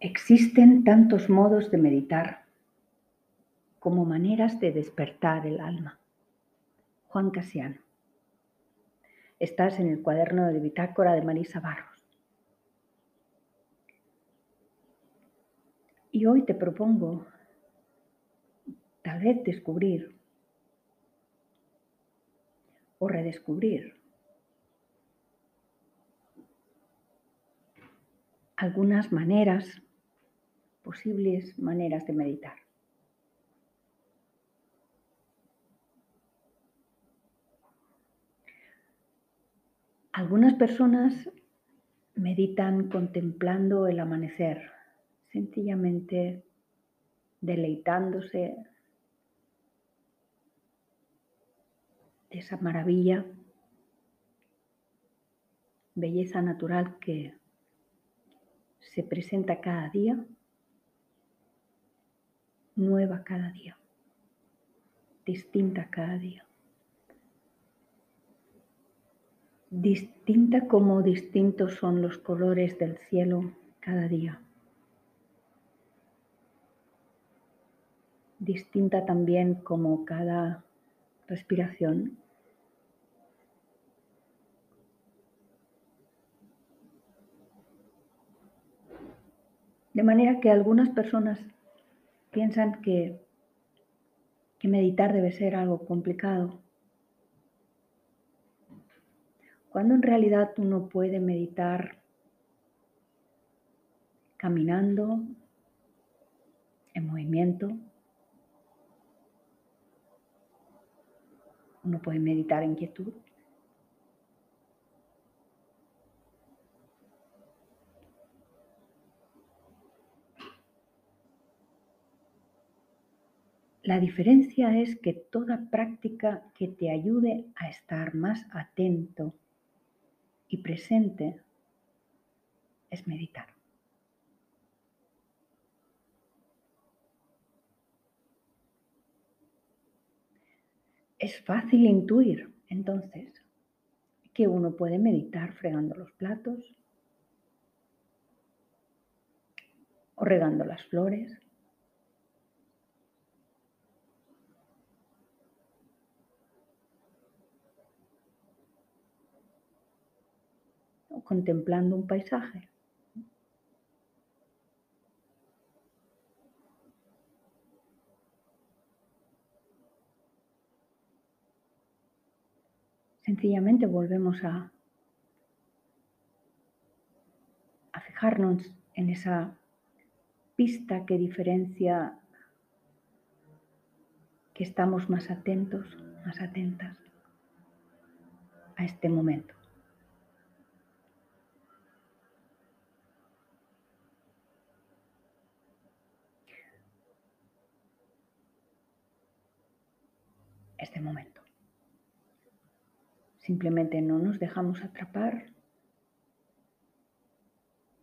Existen tantos modos de meditar como maneras de despertar el alma. Juan Casiano. Estás en el cuaderno de bitácora de Marisa Barros. Y hoy te propongo tal vez descubrir o redescubrir algunas maneras, posibles maneras de meditar. Algunas personas meditan contemplando el amanecer, sencillamente deleitándose de esa maravilla, belleza natural que se presenta cada día, nueva cada día, distinta cada día. Distinta como distintos son los colores del cielo cada día. Distinta también como cada respiración De manera que algunas personas piensan que, que meditar debe ser algo complicado, cuando en realidad uno puede meditar caminando, en movimiento. Uno puede meditar en quietud. La diferencia es que toda práctica que te ayude a estar más atento y presente es meditar. Es fácil intuir entonces que uno puede meditar fregando los platos o regando las flores contemplando un paisaje. Sencillamente volvemos a, fijarnos en esa pista que diferencia que estamos más atentos, más atentas a este momento. Este momento. Simplemente no nos dejamos atrapar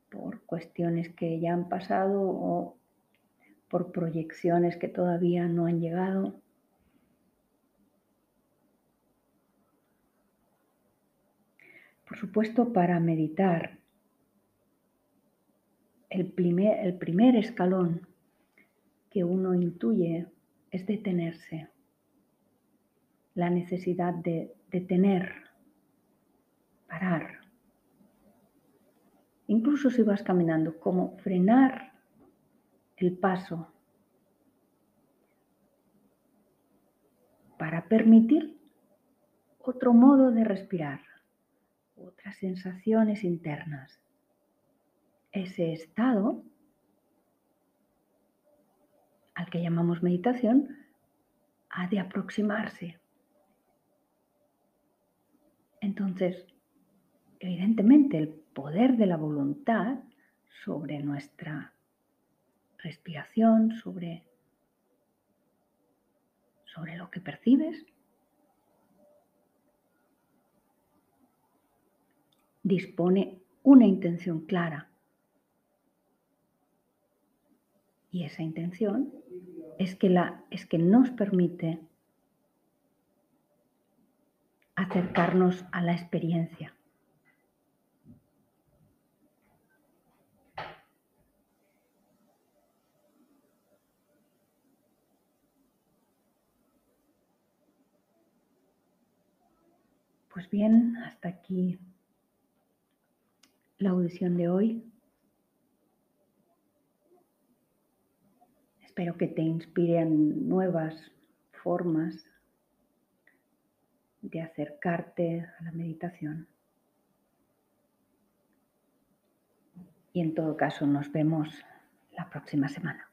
por cuestiones que ya han pasado o por proyecciones que todavía no han llegado. Por supuesto, para meditar, el primer, el primer escalón que uno intuye es detenerse la necesidad de detener, parar. Incluso si vas caminando, como frenar el paso para permitir otro modo de respirar, otras sensaciones internas. Ese estado al que llamamos meditación ha de aproximarse entonces, evidentemente, el poder de la voluntad sobre nuestra respiración, sobre, sobre lo que percibes, dispone una intención clara. Y esa intención es que, la, es que nos permite acercarnos a la experiencia. Pues bien, hasta aquí la audición de hoy. Espero que te inspiren nuevas formas de acercarte a la meditación. Y en todo caso nos vemos la próxima semana.